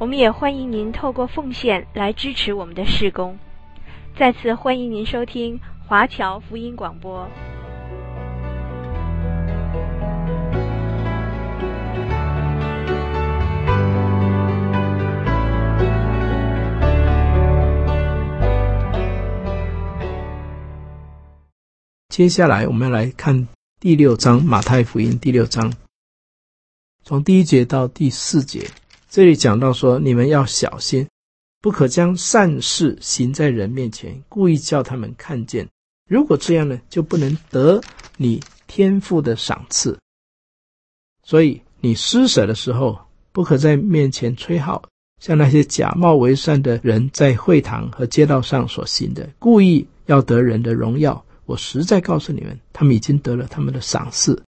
我们也欢迎您透过奉献来支持我们的事工。再次欢迎您收听华侨福音广播。接下来我们要来看第六章，马太福音第六章，从第一节到第四节。这里讲到说，你们要小心，不可将善事行在人面前，故意叫他们看见。如果这样呢，就不能得你天父的赏赐。所以你施舍的时候，不可在面前吹号，像那些假冒为善的人在会堂和街道上所行的，故意要得人的荣耀。我实在告诉你们，他们已经得了他们的赏赐。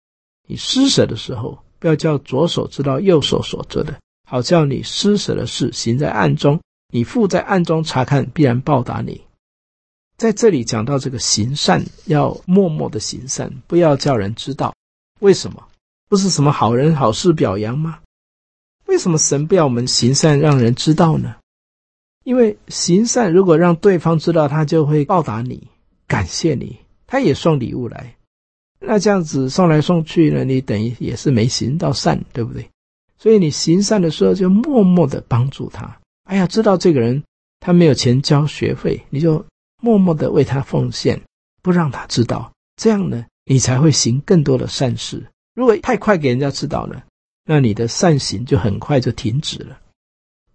你施舍的时候，不要叫左手知道右手所做的。好叫你施舍的事行在暗中，你父在暗中察看，必然报答你。在这里讲到这个行善，要默默的行善，不要叫人知道。为什么？不是什么好人好事表扬吗？为什么神不要我们行善让人知道呢？因为行善如果让对方知道，他就会报答你，感谢你，他也送礼物来。那这样子送来送去呢，你等于也是没行到善，对不对？所以你行善的时候，就默默的帮助他。哎呀，知道这个人他没有钱交学费，你就默默的为他奉献，不让他知道。这样呢，你才会行更多的善事。如果太快给人家知道了，那你的善行就很快就停止了。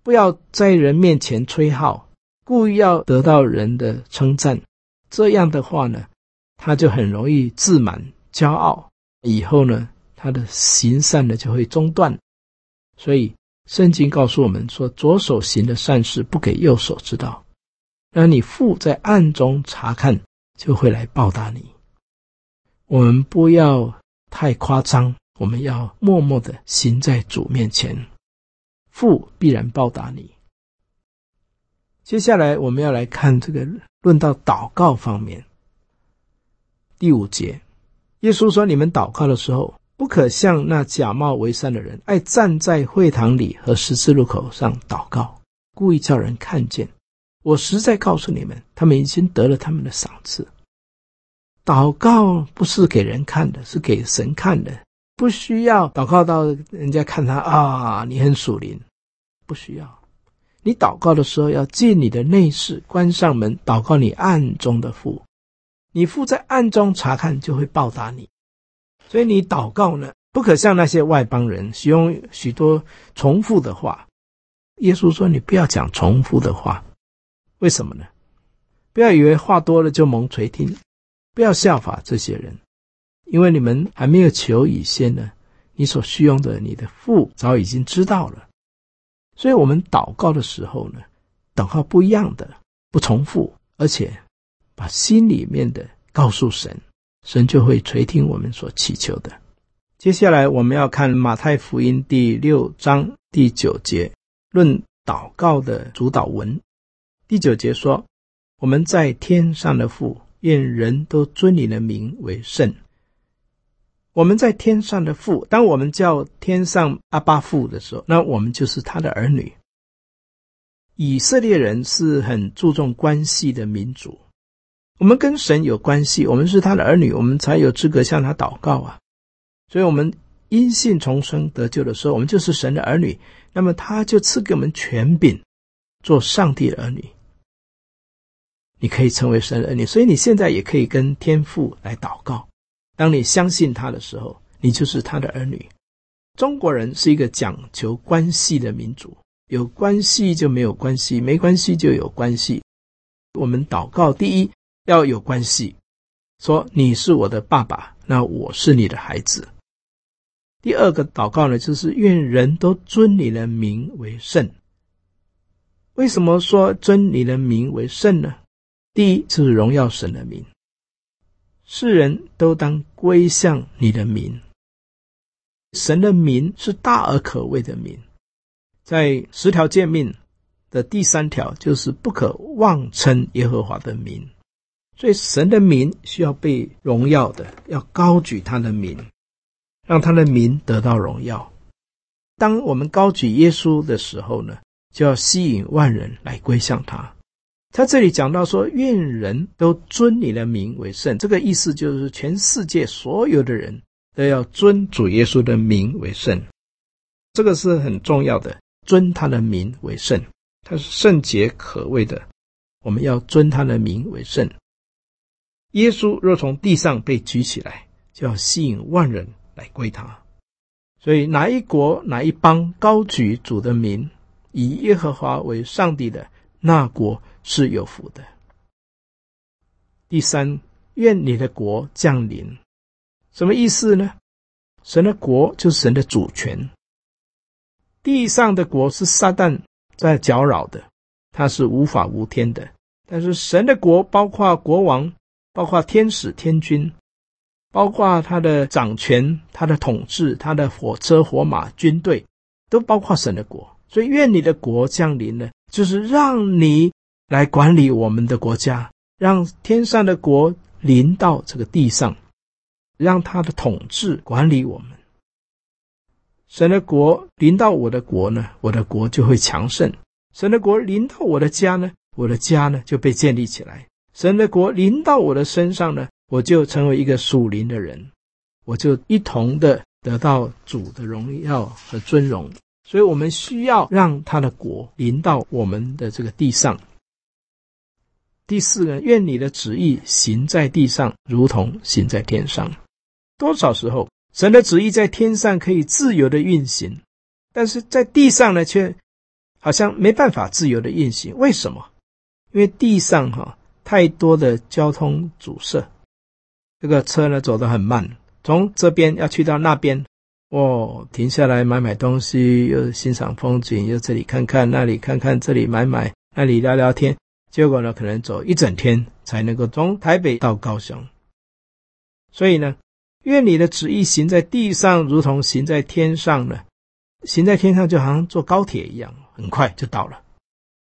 不要在人面前吹号，故意要得到人的称赞。这样的话呢，他就很容易自满、骄傲，以后呢，他的行善呢就会中断。所以，圣经告诉我们说，左手行的善事不给右手知道，让你父在暗中察看，就会来报答你。我们不要太夸张，我们要默默的行在主面前，父必然报答你。接下来，我们要来看这个论到祷告方面，第五节，耶稣说：“你们祷告的时候。”不可像那假冒为善的人，爱站在会堂里和十字路口上祷告，故意叫人看见。我实在告诉你们，他们已经得了他们的赏赐。祷告不是给人看的，是给神看的。不需要祷告到人家看他啊，你很属灵，不需要。你祷告的时候要进你的内室，关上门，祷告你暗中的父。你父在暗中察看，就会报答你。所以你祷告呢，不可像那些外邦人使用许多重复的话。耶稣说：“你不要讲重复的话，为什么呢？不要以为话多了就蒙垂听，不要效法这些人，因为你们还没有求以先呢，你所需用的，你的父早已经知道了。所以，我们祷告的时候呢，祷告不一样的，不重复，而且把心里面的告诉神。”神就会垂听我们所祈求的。接下来我们要看马太福音第六章第九节，论祷告的主祷文。第九节说：“我们在天上的父，愿人都尊你的名为圣。”我们在天上的父，当我们叫天上阿爸父的时候，那我们就是他的儿女。以色列人是很注重关系的民族。我们跟神有关系，我们是他的儿女，我们才有资格向他祷告啊。所以，我们因信重生得救的时候，我们就是神的儿女。那么，他就赐给我们权柄，做上帝的儿女。你可以成为神的儿女，所以你现在也可以跟天父来祷告。当你相信他的时候，你就是他的儿女。中国人是一个讲求关系的民族，有关系就没有关系，没关系就有关系。我们祷告，第一。要有关系，说你是我的爸爸，那我是你的孩子。第二个祷告呢，就是愿人都尊你的名为圣。为什么说尊你的名为圣呢？第一就是荣耀神的名，世人都当归向你的名。神的名是大而可畏的名，在十条诫命的第三条就是不可妄称耶和华的名，所以神的名需要被荣耀的，要高举他的名，让他的名得到荣耀。当我们高举耶稣的时候呢，就要吸引万人来归向他。他这里讲到说，愿人都尊你的名为圣，这个意思就是全世界所有的人都要尊主耶稣的名为圣，这个是很重要的，尊他的名为圣，他是圣洁可畏的，我们要尊他的名为圣。耶稣若从地上被举起来，就要吸引万人来归他。所以哪一国哪一邦高举主的名，以耶和华为上帝的，那国是有福的。第三，愿你的国降临，什么意思呢？神的国就是神的主权。地上的国是撒旦在搅扰的，他是无法无天的。但是神的国包括国王，包括天使天军，包括他的掌权、他的统治、他的火车火马军队，都包括神的国。所以，愿你的国降临呢，就是让你来管理我们的国家，让天上的国临到这个地上，让他的统治管理我们。神的国临到我的国呢，我的国就会强盛；神的国临到我的家呢，我的家呢就被建立起来；神的国临到我的身上呢，我就成为一个属灵的人，我就一同的得到主的荣耀和尊荣。所以我们需要让他的国临到我们的这个地上。第四个，愿你的旨意行在地上，如同行在天上。多少时候，神的旨意在天上可以自由的运行，但是在地上呢，却好像没办法自由的运行。为什么？因为地上哈太多的交通阻塞，这个车呢走得很慢，从这边要去到那边。哦，停下来买买东西，又欣赏风景，又这里看看，那里看看，这里买买，那里聊聊天。结果呢，可能走一整天才能够从台北到高雄。所以呢，愿你的旨意行在地上，如同行在天上呢。行在天上就好像坐高铁一样，很快就到了。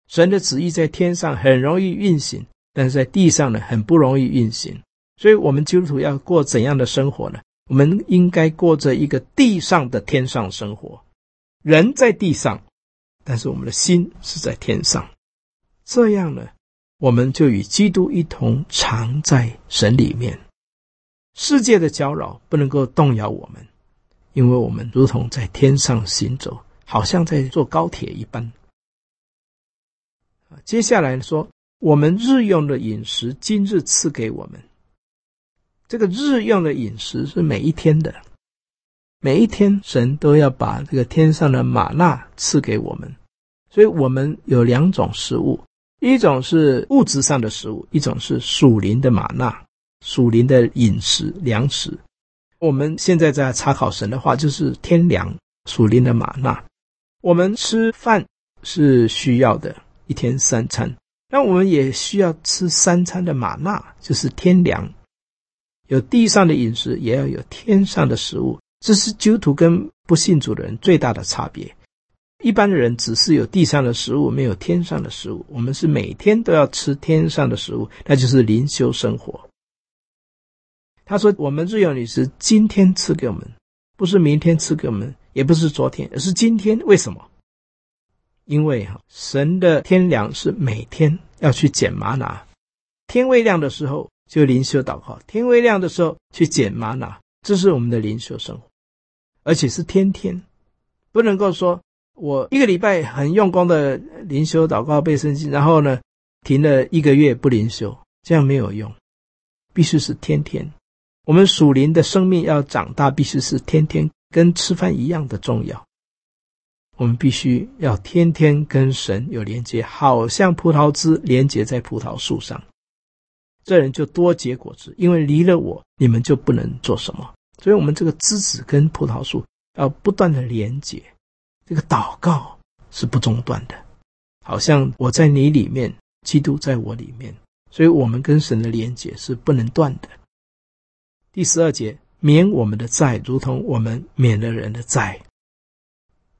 神的旨意在天上很容易运行，但是在地上呢，很不容易运行。所以，我们基督徒要过怎样的生活呢？我们应该过着一个地上的天上生活，人在地上，但是我们的心是在天上。这样呢，我们就与基督一同常在神里面。世界的搅扰不能够动摇我们，因为我们如同在天上行走，好像在坐高铁一般。接下来说，我们日用的饮食，今日赐给我们。这个日用的饮食是每一天的，每一天神都要把这个天上的玛纳赐给我们，所以我们有两种食物，一种是物质上的食物，一种是属灵的玛纳，属灵的饮食粮食。我们现在在查考神的话，就是天粮，属灵的玛纳。我们吃饭是需要的，一天三餐，那我们也需要吃三餐的玛纳，就是天粮。有地上的饮食，也要有天上的食物。这是基督徒跟不信主的人最大的差别。一般的人只是有地上的食物，没有天上的食物。我们是每天都要吃天上的食物，那就是灵修生活。他说：“我们日用饮食今天赐给我们，不是明天赐给我们，也不是昨天，而是今天。为什么？因为哈，神的天粮是每天要去捡吗哪，天未亮的时候。”就灵修祷告，天未亮的时候去捡吗哪，这是我们的灵修生活，而且是天天，不能够说我一个礼拜很用功的灵修祷告背圣经，然后呢停了一个月不灵修，这样没有用，必须是天天。我们属灵的生命要长大，必须是天天，跟吃饭一样的重要。我们必须要天天跟神有连接，好像葡萄枝连接在葡萄树上。这人就多结果子，因为离了我，你们就不能做什么。所以，我们这个枝子跟葡萄树要不断的连接，这个祷告是不中断的。好像我在你里面，基督在我里面，所以我们跟神的连接是不能断的。第十二节，免我们的债，如同我们免了人的债，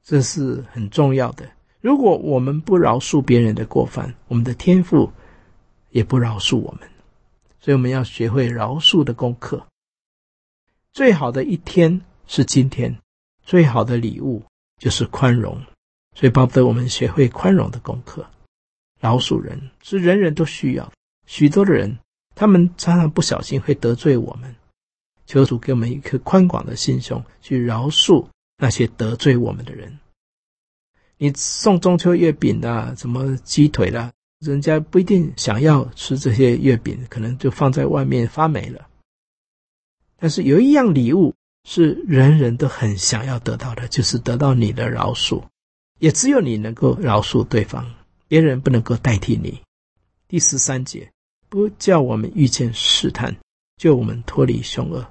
这是很重要的。如果我们不饶恕别人的过犯，我们的天赋也不饶恕我们，所以我们要学会饶恕的功课。最好的一天是今天，最好的礼物就是宽容，所以巴不得我们学会宽容的功课。饶恕人是人人都需要，许多的人他们常常不小心会得罪我们，求主给我们一颗宽广的心胸，去饶恕那些得罪我们的人。你送中秋月饼的，什么鸡腿啦，人家不一定想要吃这些月饼，可能就放在外面发霉了。但是有一样礼物是人人都很想要得到的，就是得到你的饶恕，也只有你能够饶恕对方，别人不能够代替你。第十三节，不叫我们遇见试探，救我们脱离凶恶，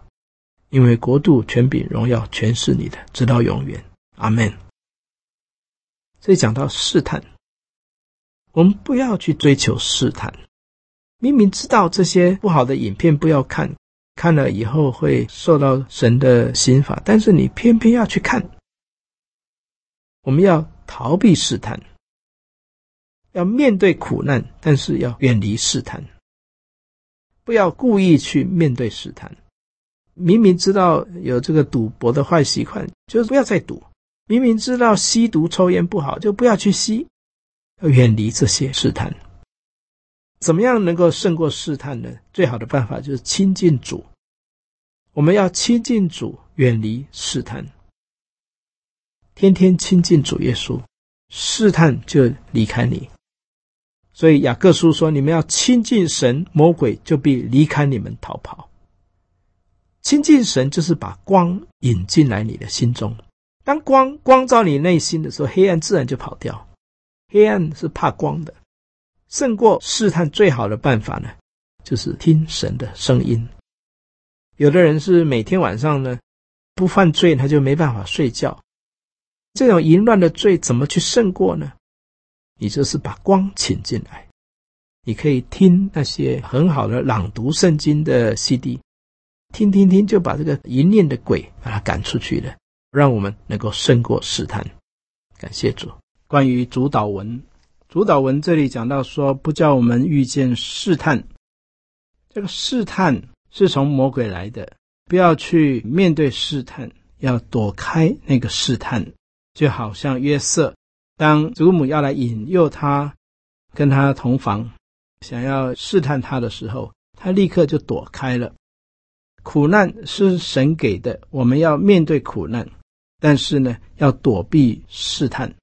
因为国度、权柄、荣耀全是你的，直到永远。阿门。这里讲到试探，我们不要去追求试探，明明知道这些不好的影片不要看。看了以后会受到神的刑罚，但是你偏偏要去看。我们要逃避试探，要面对苦难，但是要远离试探。不要故意去面对试探。明明知道有这个赌博的坏习惯，就是不要再赌。明明知道吸毒抽烟不好，就不要去吸。要远离这些试探。怎么样能够胜过试探呢？最好的办法就是亲近主。我们要亲近主，远离试探。天天亲近主耶稣，试探就离开你。所以雅各书说：“你们要亲近神，魔鬼就必离开你们逃跑。”亲近神就是把光引进来你的心中。当光光照你内心的时候，黑暗自然就跑掉。黑暗是怕光的。胜过试探最好的办法呢，就是听神的声音。有的人是每天晚上呢，不犯罪他就没办法睡觉。这种淫乱的罪怎么去胜过呢？你就是把光请进来。你可以听那些很好的朗读圣经的 CD，听听听就把这个淫念的鬼把它赶出去了，让我们能够胜过试探。感谢主。关于主祷文。主祷文这里讲到说，不叫我们遇见试探。这个试探是从魔鬼来的，不要去面对试探，要躲开那个试探。就好像约瑟，当祖母要来引诱他跟他同房，想要试探他的时候，他立刻就躲开了。苦难是神给的，我们要面对苦难，但是呢，要躲避试探。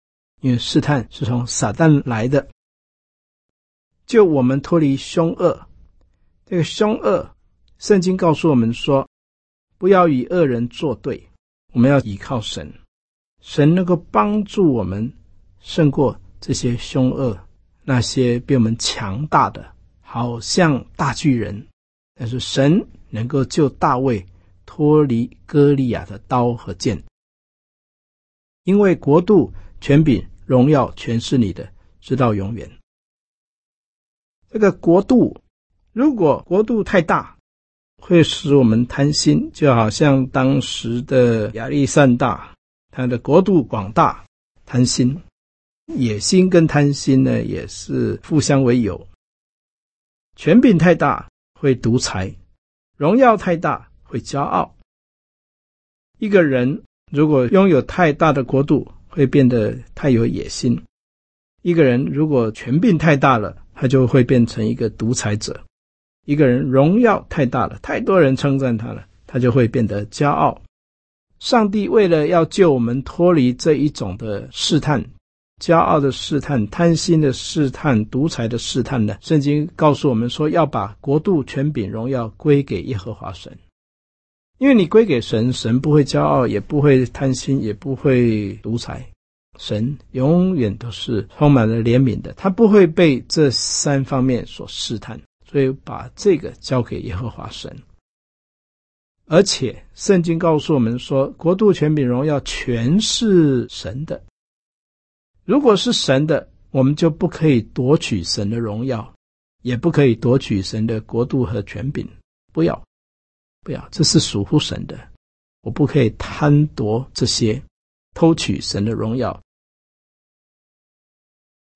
因为试探是从撒旦来的，就我们脱离凶恶。这个凶恶，圣经告诉我们说，不要与恶人作对，我们要倚靠神，神能够帮助我们胜过这些凶恶，那些比我们强大的，好像大巨人。但是神能够救大卫脱离歌利亚的刀和剑，因为国度。权柄、荣耀全是你的，直到永远。这个国度，如果国度太大，会使我们贪心，就好像当时的亚历山大，他的国度广大，贪心、野心跟贪心呢，也是互相为友。权柄太大会独裁，荣耀太大会骄傲。一个人如果拥有太大的国度，会变得太有野心。一个人如果权柄太大了，他就会变成一个独裁者。一个人荣耀太大了，太多人称赞他了，他就会变得骄傲。上帝为了要救我们脱离这一种的试探，骄傲的试探、贪心的试探、独裁的试探呢，圣经告诉我们说，要把国度、权柄、荣耀归给耶和华神。因为你归给神，神不会骄傲，也不会贪心，也不会独裁。神永远都是充满了怜悯的，他不会被这三方面所试探，所以把这个交给耶和华神。而且圣经告诉我们说，国度、权柄、荣耀全是神的。如果是神的，我们就不可以夺取神的荣耀，也不可以夺取神的国度和权柄。不要，不要，这是属乎神的。我不可以贪夺这些，偷取神的荣耀。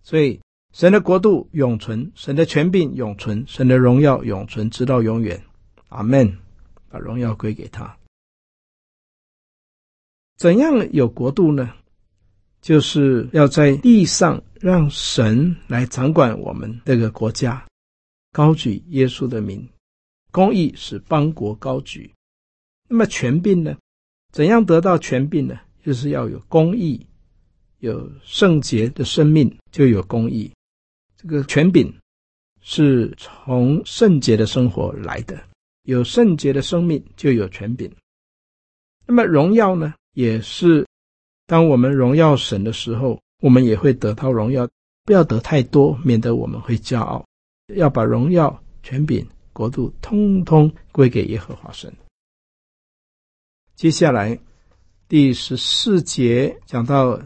所以，神的国度永存，神的权柄永存，神的荣耀永存，直到永远。阿门。把荣耀归给他。怎样有国度呢？就是要在地上让神来掌管我们这个国家，高举耶稣的名，公义使邦国高举。那么权柄呢？怎样得到权柄呢？就是要有公义，有圣洁的生命，就有公义。这个权柄是从圣洁的生活来的。有圣洁的生命，就有权柄。那么荣耀呢，也是当我们荣耀神的时候，我们也会得到荣耀。不要得太多，免得我们会骄傲。要把荣耀、权柄、国度，通通归给耶和华神。接下来第十四节讲到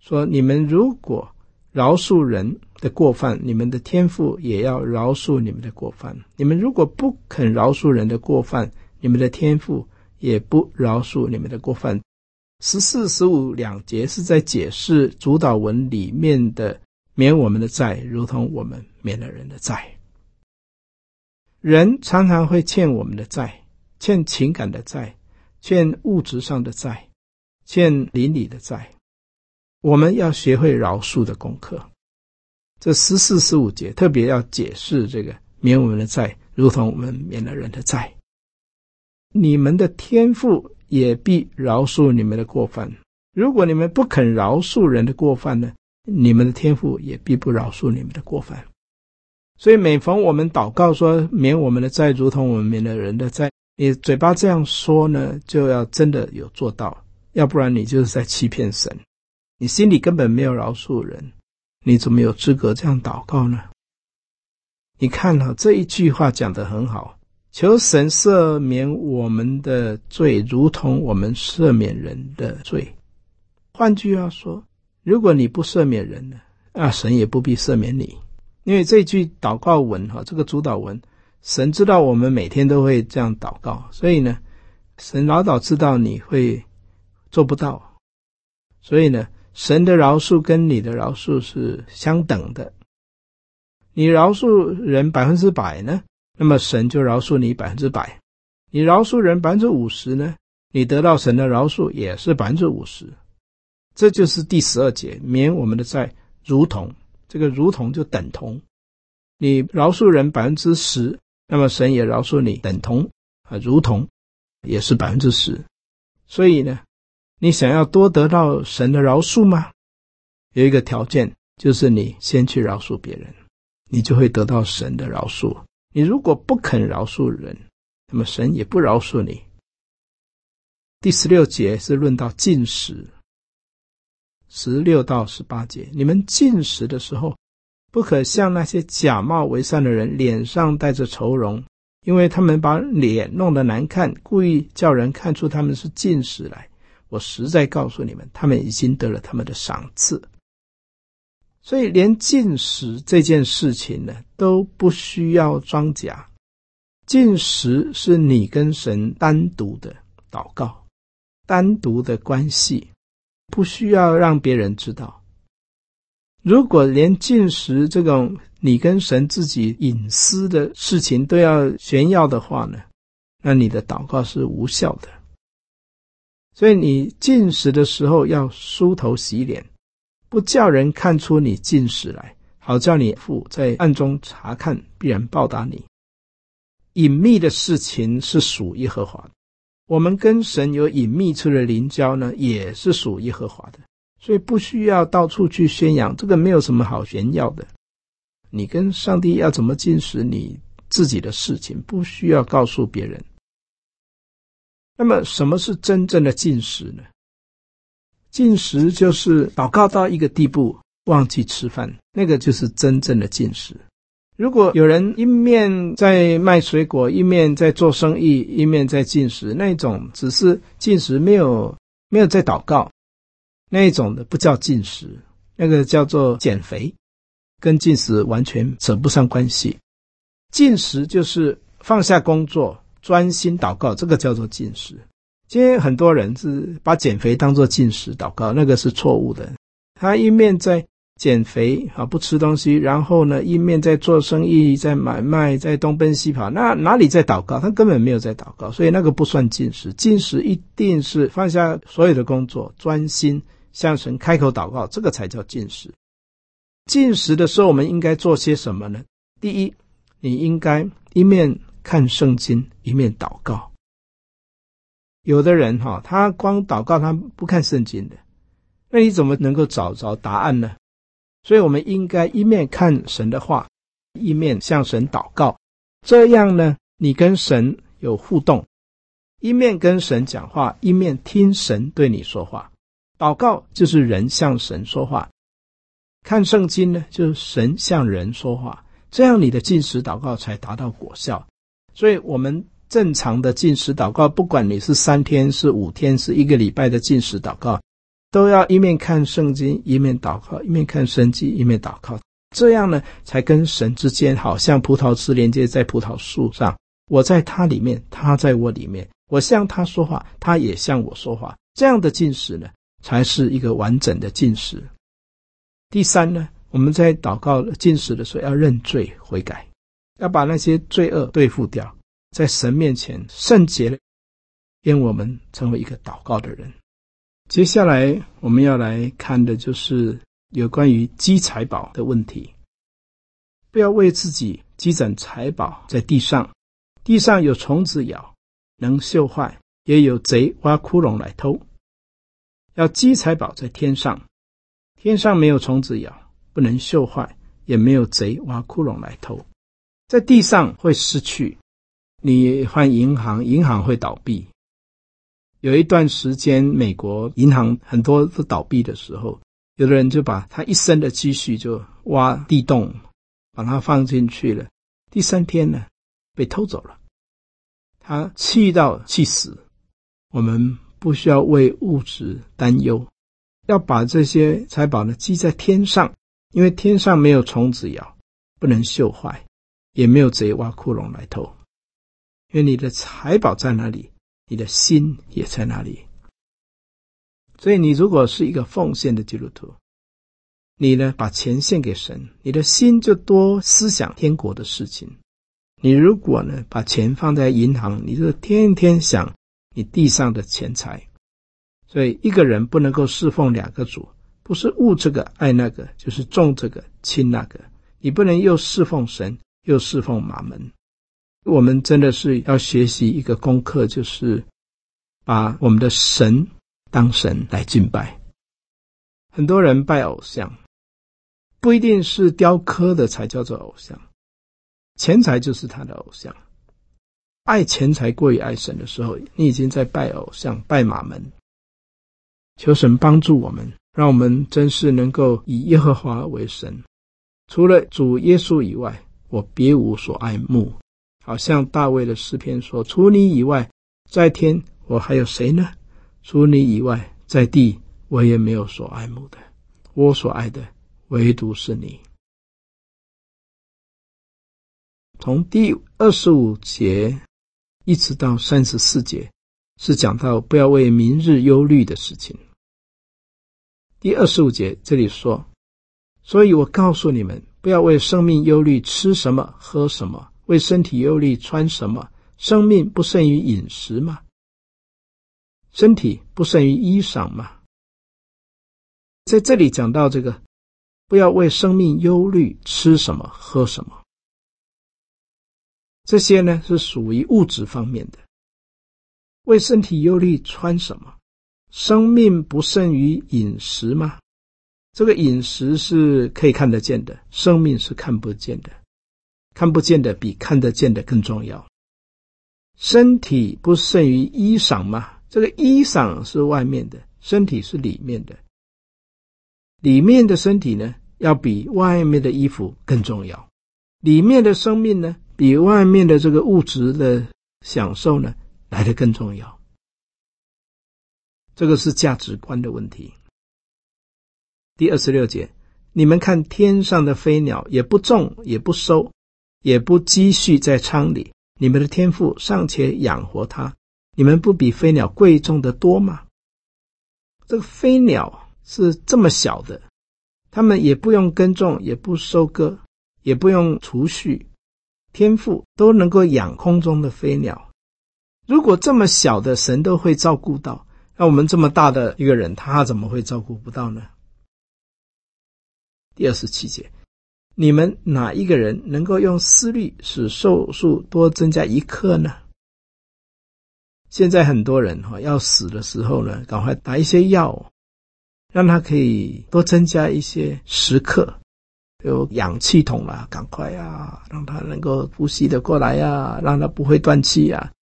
说：你们如果饶恕人的过犯，你们的天赋也要饶恕你们的过犯。你们如果不肯饶恕人的过犯，你们的天赋也不饶恕你们的过犯。十四、十五两节是在解释主祷文里面的免我们的债，如同我们免了人的债。人常常会欠我们的债，欠情感的债，欠物质上的债，欠邻里的债。我们要学会饶恕的功课。这十四、十五节特别要解释这个免我们的债，如同我们免了人的债。你们的天赋也必饶恕你们的过犯。如果你们不肯饶恕人的过犯呢，你们的天父也必不饶恕你们的过犯。所以每逢我们祷告说免我们的债，如同我们免了人的债，你嘴巴这样说呢，就要真的有做到，要不然你就是在欺骗神。你心里根本没有饶恕人，你怎么有资格这样祷告呢？你看哈，这一句话讲得很好，求神赦免我们的罪，如同我们赦免人的罪。换句话说，如果你不赦免人呢，啊，神也不必赦免你，因为这句祷告文哈，这个主祷文，神知道我们每天都会这样祷告，所以呢，神老早知道你会做不到，所以呢。神的饶恕跟你的饶恕是相等的，你饶恕人百分之百呢，那么神就饶恕你百分之百；你饶恕人百分之五十呢，你得到神的饶恕也是百分之五十。这就是第十二节，免我们的债，如同这个如同就等同，你饶恕人百分之十，那么神也饶恕你等同啊，如同也是百分之十，所以呢。你想要多得到神的饶恕吗？有一个条件，就是你先去饶恕别人，你就会得到神的饶恕。你如果不肯饶恕人，那么神也不饶恕你。第十六节是论到进食，十六到十八节，你们进食的时候，不可像那些假冒为善的人，脸上带着愁容，因为他们把脸弄得难看，故意叫人看出他们是进食来。我实在告诉你们，他们已经得了他们的赏赐。所以，连进食这件事情呢，都不需要装假。进食是你跟神单独的祷告，单独的关系，不需要让别人知道。如果连进食这种你跟神自己隐私的事情都要炫耀的话呢，那你的祷告是无效的。所以你进食的时候要梳头洗脸，不叫人看出你进食来，好叫你父在暗中察看，必然报答你。隐秘的事情是属耶和华的，我们跟神有隐秘处的灵交呢，也是属耶和华的，所以不需要到处去宣扬，这个没有什么好炫耀的。你跟上帝要怎么进食，你自己的事情，不需要告诉别人。那么，什么是真正的进食呢？进食就是祷告到一个地步，忘记吃饭，那个就是真正的禁食。如果有人一面在卖水果，一面在做生意，一面在进食，那种只是进食，没有没有在祷告，那一种的不叫进食，那个叫做减肥。跟进食完全扯不上关系。进食就是放下工作，专心祷告，这个叫做进食。今天很多人是把减肥当做进食祷告，那个是错误的。他一面在减肥啊，不吃东西，然后呢，一面在做生意，在买卖，在东奔西跑，那哪里在祷告？他根本没有在祷告，所以那个不算进食。进食一定是放下所有的工作，专心向神开口祷告，这个才叫进食。进食的时候，我们应该做些什么呢？第一，你应该一面看圣经，一面祷告。有的人哈，他光祷告，他不看圣经的，那你怎么能够找着答案呢？所以，我们应该一面看神的话，一面向神祷告。这样呢，你跟神有互动，一面跟神讲话，一面听神对你说话。祷告就是人向神说话，看圣经呢，就是神向人说话。这样你的进食祷告才达到果效。所以，我们。正常的进食祷告，不管你是三天、是五天、是一个礼拜的进食祷告，都要一面看圣经，一面祷告；一面看圣经，一面祷告。这样呢，才跟神之间好像葡萄枝连接在葡萄树上。我在他里面，他在我里面。我向他说话，他也向我说话。这样的进食呢，才是一个完整的进食。第三呢，我们在祷告进食的时候，要认罪悔改，要把那些罪恶对付掉。在神面前圣洁了，愿我们成为一个祷告的人。接下来我们要来看的就是有关于积财宝的问题。不要为自己积攒财宝在地上，地上有虫子咬，能锈坏；也有贼挖窟窿来偷。要积财宝在天上，天上没有虫子咬，不能锈坏，也没有贼挖窟窿来偷。在地上会失去。你换银行，银行会倒闭。有一段时间，美国银行很多都倒闭的时候，有的人就把他一生的积蓄就挖地洞，把它放进去了。第三天呢，被偷走了。他气到气死。我们不需要为物质担忧，要把这些财宝呢积在天上，因为天上没有虫子咬，不能锈坏，也没有贼挖窟窿来偷。因为你的财宝在哪里，你的心也在哪里。所以，你如果是一个奉献的基督徒，你呢把钱献给神，你的心就多思想天国的事情。你如果呢把钱放在银行，你就天天想你地上的钱财。所以，一个人不能够侍奉两个主，不是恶这个爱那个，就是重这个轻那个。你不能又侍奉神，又侍奉马门。我们真的是要学习一个功课，就是把我们的神当神来敬拜。很多人拜偶像，不一定是雕刻的才叫做偶像，钱财就是他的偶像。爱钱财过于爱神的时候，你已经在拜偶像、拜玛门。求神帮助我们，让我们真是能够以耶和华为神，除了主耶稣以外，我别无所爱慕。好像大卫的诗篇说：“除你以外，在天我还有谁呢？除你以外，在地我也没有所爱慕的。我所爱的唯独是你。”从第二十五节一直到三十四节，是讲到不要为明日忧虑的事情。第二十五节这里说：“所以我告诉你们，不要为生命忧虑，吃什么，喝什么。”为身体忧虑，穿什么？生命不胜于饮食吗？身体不胜于衣裳吗？在这里讲到这个，不要为生命忧虑，吃什么，喝什么？这些呢，是属于物质方面的。为身体忧虑，穿什么？生命不胜于饮食吗？这个饮食是可以看得见的，生命是看不见的。看不见的比看得见的更重要。身体不胜于衣裳吗？这个衣裳是外面的，身体是里面的。里面的身体呢，要比外面的衣服更重要。里面的生命呢，比外面的这个物质的享受呢，来的更重要。这个是价值观的问题。第二十六节，你们看天上的飞鸟，也不种，也不收，也不积蓄在仓里，你们的天赋尚且养活它，你们不比飞鸟贵重得多吗？这个飞鸟是这么小的，他们也不用耕种，也不收割，也不用储蓄，天赋都能够养空中的飞鸟。如果这么小的神都会照顾到，那我们这么大的一个人，他怎么会照顾不到呢？第二十七节，你们哪一个人能够用思虑使寿数多增加一刻呢？现在很多人哈要死的时候呢，赶快打一些药，让他可以多增加一些时刻，有氧气筒啦，赶快呀，让他能够呼吸得过来呀，让他不会断气呀。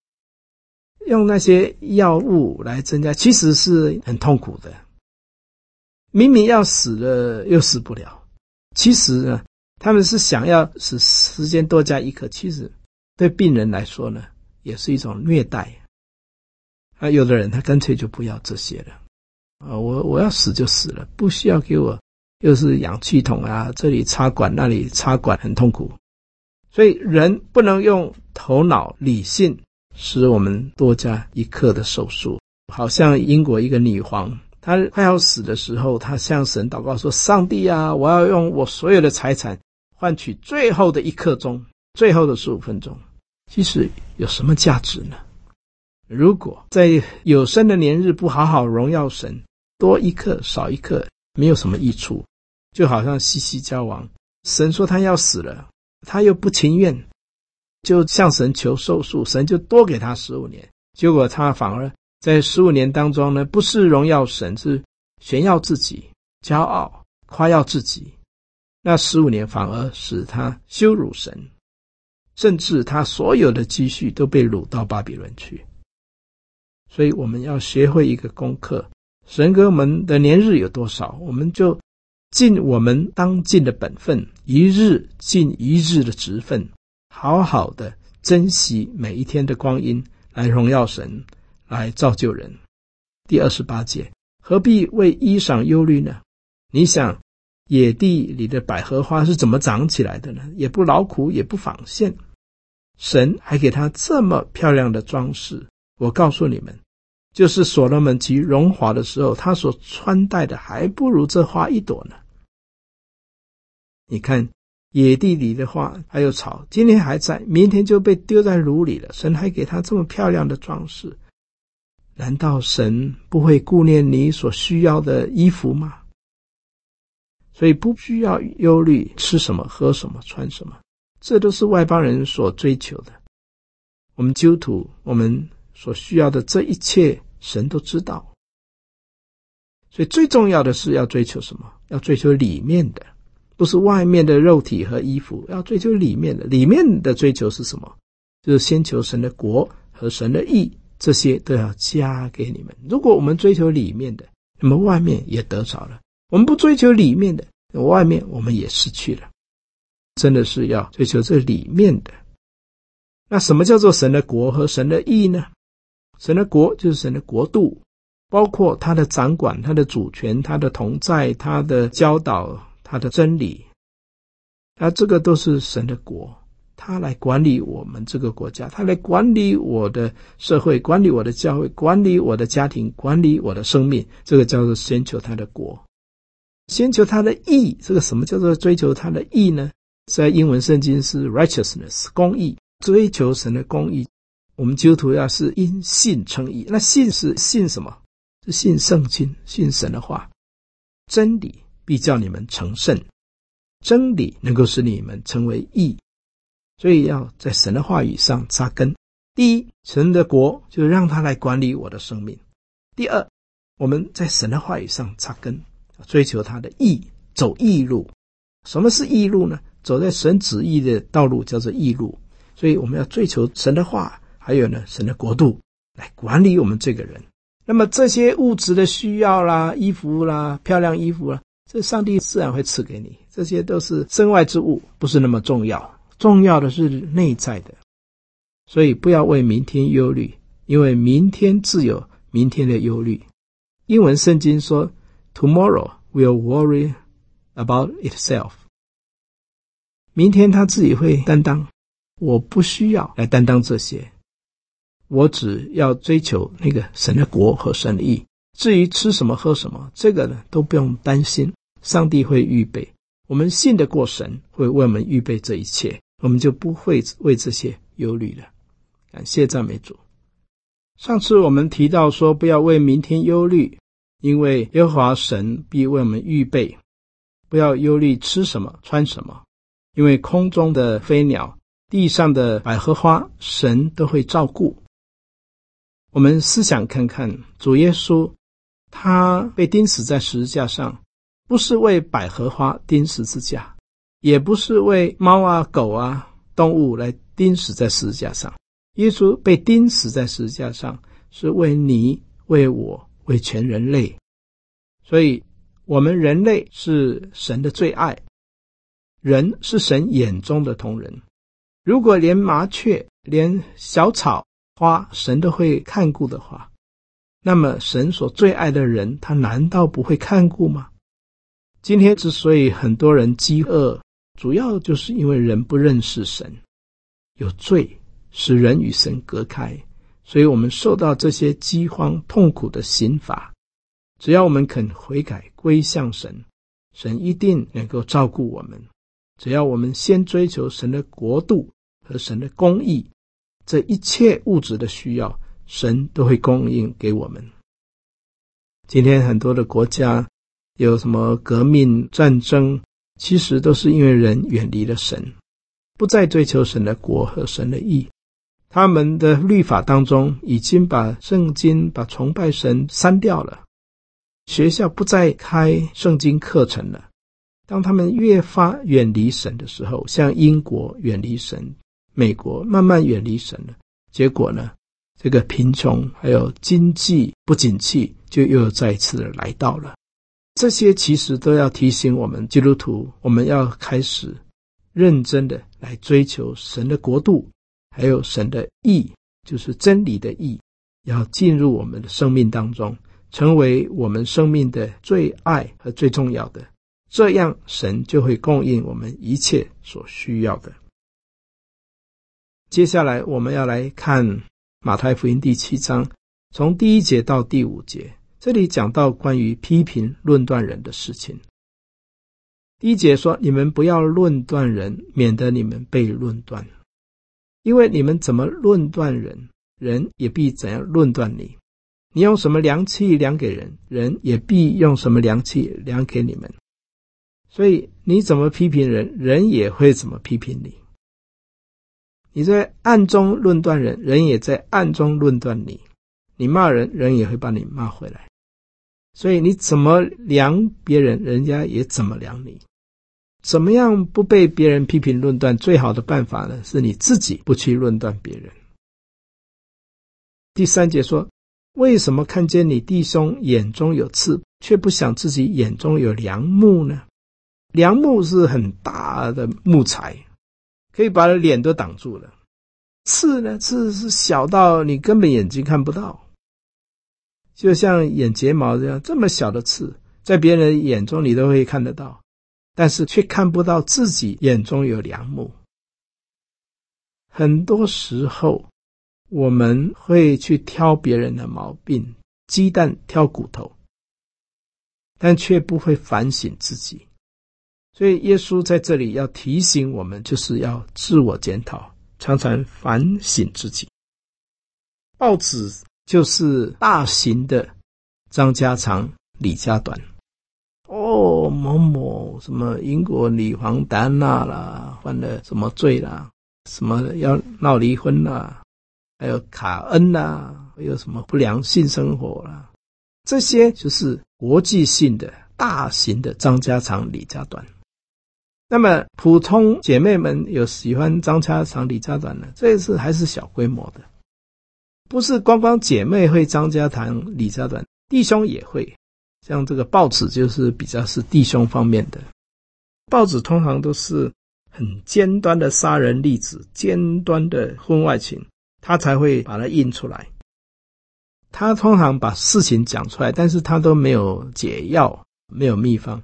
用那些药物来增加，其实是很痛苦的。明明要死了，又死不了。其实呢，他们是想要使时间多加一刻。其实对病人来说呢，也是一种虐待。啊，有的人他干脆就不要这些了。啊，我我要死就死了，不需要给我又是氧气筒啊，这里插管那里插管，很痛苦。所以人不能用头脑理性。使我们多加一刻的手术，好像英国一个女皇，她快要死的时候，她向神祷告说：“上帝啊，我要用我所有的财产换取最后的一刻钟，最后的十五分钟。”其实有什么价值呢？如果在有生的年日不好好荣耀神，多一刻少一刻没有什么益处。就好像西西家王，神说他要死了，他又不情愿。就向神求寿数，神就多给他十五年。结果他反而在十五年当中呢，不是荣耀神，是炫耀自己、骄傲、夸耀自己。那十五年反而使他羞辱神，甚至他所有的积蓄都被掳到巴比伦去。所以我们要学会一个功课：神给我们的年日有多少，我们就尽我们当尽的本分，一日尽一日的职分。好好的珍惜每一天的光阴，来荣耀神，来造就人。第二十八节，何必为衣裳忧虑呢？你想，野地里的百合花是怎么长起来的呢？也不劳苦，也不纺线，神还给他这么漂亮的装饰。我告诉你们，就是所罗门极荣华的时候，他所穿戴的还不如这花一朵呢。你看。野地里的花还有草，今天还在，明天就被丢在炉里了。神还给他这么漂亮的装饰，难道神不会顾念你所需要的衣服吗？所以不需要忧虑吃什么、喝什么、穿什么，这都是外邦人所追求的。我们基督徒，我们所需要的这一切，神都知道。所以最重要的是要追求什么？要追求里面的。不是外面的肉体和衣服，要追求里面的。里面的追求是什么？就是先求神的国和神的义，这些都要加给你们。如果我们追求里面的，那么外面也得着了；我们不追求里面的，外面我们也失去了。真的是要追求这里面的。那什么叫做神的国和神的义呢？神的国就是神的国度，包括他的掌管、他的主权、他的同在、他的教导。他的真理，那这个都是神的国，他来管理我们这个国家，他来管理我的社会，管理我的教会，管理我的家庭，管理我的生命。这个叫做先求他的国，先求他的义。这个什么叫做追求他的义呢？在英文圣经是 righteousness 公义，追求神的公义。我们基督徒要是因信称义，那信是信什么？是信圣经，信神的话，真理。必叫你们成圣，真理能够使你们成为义，所以要在神的话语上扎根。第一，神的国就让他来管理我的生命；第二，我们在神的话语上扎根，追求他的义，走义路。什么是义路呢？走在神旨意的道路叫做义路。所以我们要追求神的话，还有呢，神的国度来管理我们这个人。那么这些物质的需要啦，衣服啦，漂亮衣服啦。这上帝自然会赐给你，这些都是身外之物，不是那么重要。重要的是内在的，所以不要为明天忧虑，因为明天自有明天的忧虑。英文圣经说：“Tomorrow will worry about itself。明天他自己会担当，我不需要来担当这些，我只要追求那个神的国和神的义。至于吃什么喝什么，这个呢都不用担心，上帝会预备。我们信得过神，会为我们预备这一切，我们就不会为这些忧虑了。感谢赞美主。上次我们提到说，不要为明天忧虑，因为耶和华神必为我们预备。不要忧虑吃什么穿什么，因为空中的飞鸟、地上的百合花，神都会照顾。我们思想看看，主耶稣。他被钉死在十字架上，不是为百合花钉十字架，也不是为猫啊、狗啊、动物来钉死在十字架上。耶稣被钉死在十字架上，是为你、为我、为全人类。所以，我们人类是神的最爱，人是神眼中的同人。如果连麻雀、连小草花，神都会看顾的话，那么，神所最爱的人，他难道不会看顾吗？今天之所以很多人饥饿，主要就是因为人不认识神，有罪使人与神隔开，所以我们受到这些饥荒痛苦的刑罚。只要我们肯悔改归向神，神一定能够照顾我们。只要我们先追求神的国度和神的公义，这一切物质的需要。神都会供应给我们。今天很多的国家有什么革命战争，其实都是因为人远离了神，不再追求神的国和神的义。他们的律法当中已经把圣经、把崇拜神删掉了，学校不再开圣经课程了。当他们越发远离神的时候，像英国远离神，美国慢慢远离神了，结果呢？这个贫穷还有经济不景气，就又再次的来到了。这些其实都要提醒我们基督徒，我们要开始认真的来追求神的国度，还有神的意，就是真理的意，要进入我们的生命当中，成为我们生命的最爱和最重要的。这样，神就会供应我们一切所需要的。接下来，我们要来看。马太福音第七章，从第一节到第五节，这里讲到关于批评论断人的事情。第一节说：“你们不要论断人，免得你们被论断。因为你们怎么论断人，人也必怎样论断你。你用什么量器量给人，人也必用什么量器量给你们。所以你怎么批评人，人也会怎么批评你。”你在暗中论断人，人也在暗中论断你；你骂人，人也会把你骂回来。所以你怎么量别人，人家也怎么量你。怎么样不被别人批评论断？最好的办法呢，是你自己不去论断别人。第三节说：为什么看见你弟兄眼中有刺，却不想自己眼中有梁木呢？梁木是很大的木材。可以把脸都挡住了，刺呢？刺是小到你根本眼睛看不到，就像眼睫毛这样，这么小的刺，在别人眼中你都会看得到，但是却看不到自己眼中有良木。很多时候，我们会去挑别人的毛病，鸡蛋挑骨头，但却不会反省自己。所以，耶稣在这里要提醒我们，就是要自我检讨，常常反省自己。报纸就是大型的张家长李家短。哦，某某什么英国女皇戴安娜啦，犯了什么罪啦？什么要闹离婚啦？还有卡恩啦，还有什么不良性生活啦？这些就是国际性的大型的张家长李家短。那么，普通姐妹们有喜欢张家长李家短的，这一次还是小规模的，不是光光姐妹会张家长李家短，弟兄也会。像这个报纸就是比较是弟兄方面的，报纸通常都是很尖端的杀人例子、尖端的婚外情，他才会把它印出来。他通常把事情讲出来，但是他都没有解药，没有秘方。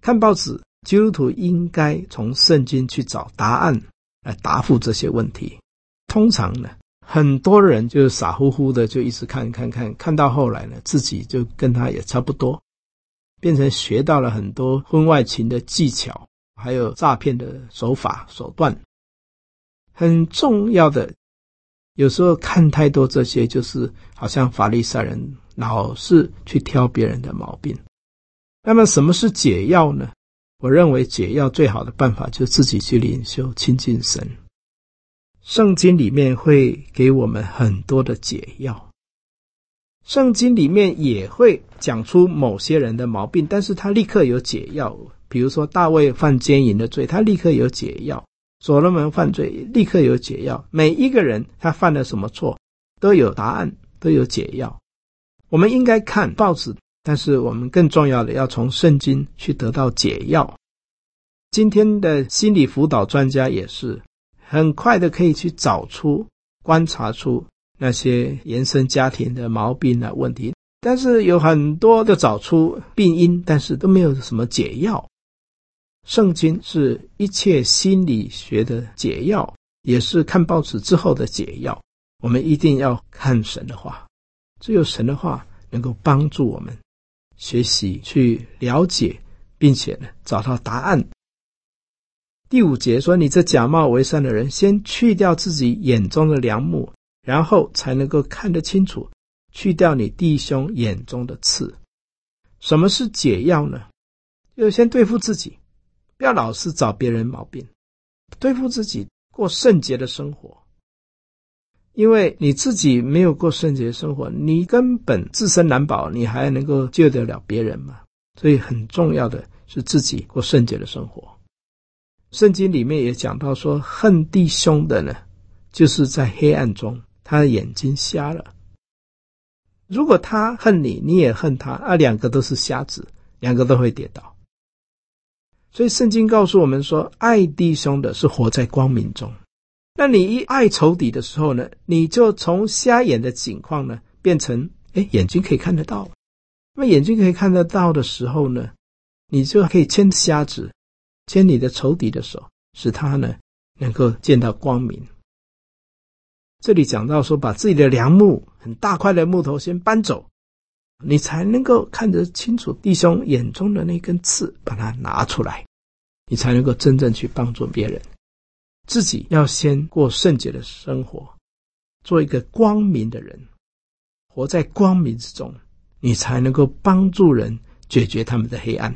看报纸，基督徒应该从圣经去找答案来答复这些问题。通常呢，很多人就傻乎乎的就一直看看看，看到后来呢，自己就跟他也差不多，变成学到了很多婚外情的技巧，还有诈骗的手法手段。很重要的，有时候看太多这些，就是好像法利赛人老是去挑别人的毛病。那么，什么是解药呢？我认为解药最好的办法就是自己去灵修、亲近神。圣经里面会给我们很多的解药，圣经里面也会讲出某些人的毛病，但是他立刻有解药。比如说大卫犯奸淫的罪，他立刻有解药。所罗门犯罪，立刻有解药。每一个人他犯了什么错，都有答案，都有解药。我们应该看报纸，但是我们更重要的要从圣经去得到解药。今天的心理辅导专家也是很快的可以去找出、观察出那些原生家庭的毛病啊问题，但是有很多的找出病因，但是都没有什么解药。圣经是一切心理学的解药，也是看报纸之后的解药。我们一定要看神的话，只有神的话能够帮助我们学习去了解，并且呢找到答案。第五节说：“你这假冒为善的人，先去掉自己眼中的梁木，然后才能够看得清楚，去掉你弟兄眼中的刺。”什么是解药呢？就是先对付自己。不要老是找别人毛病，对付自己，过圣洁的生活。因为你自己没有过圣洁的生活，你根本自身难保，你还能够救得了别人吗？所以很重要的是自己过圣洁的生活。圣经里面也讲到说，恨弟兄的呢，就是在黑暗中，他的眼睛瞎了。如果他恨你，你也恨他，啊，两个都是瞎子，两个都会跌倒。所以圣经告诉我们说，爱弟兄的是活在光明中。那你一爱仇敌的时候呢，你就从瞎眼的景况呢，变成哎，眼睛可以看得到。那眼睛可以看得到的时候呢，你就可以牵瞎子，牵你的仇敌的手，使他呢能够见到光明。这里讲到说，把自己的梁木很大块的木头先搬走，你才能够看得清楚弟兄眼中的那根刺，把它拿出来，你才能够真正去帮助别人。自己要先过圣洁的生活，做一个光明的人，活在光明之中，你才能够帮助人解决他们的黑暗。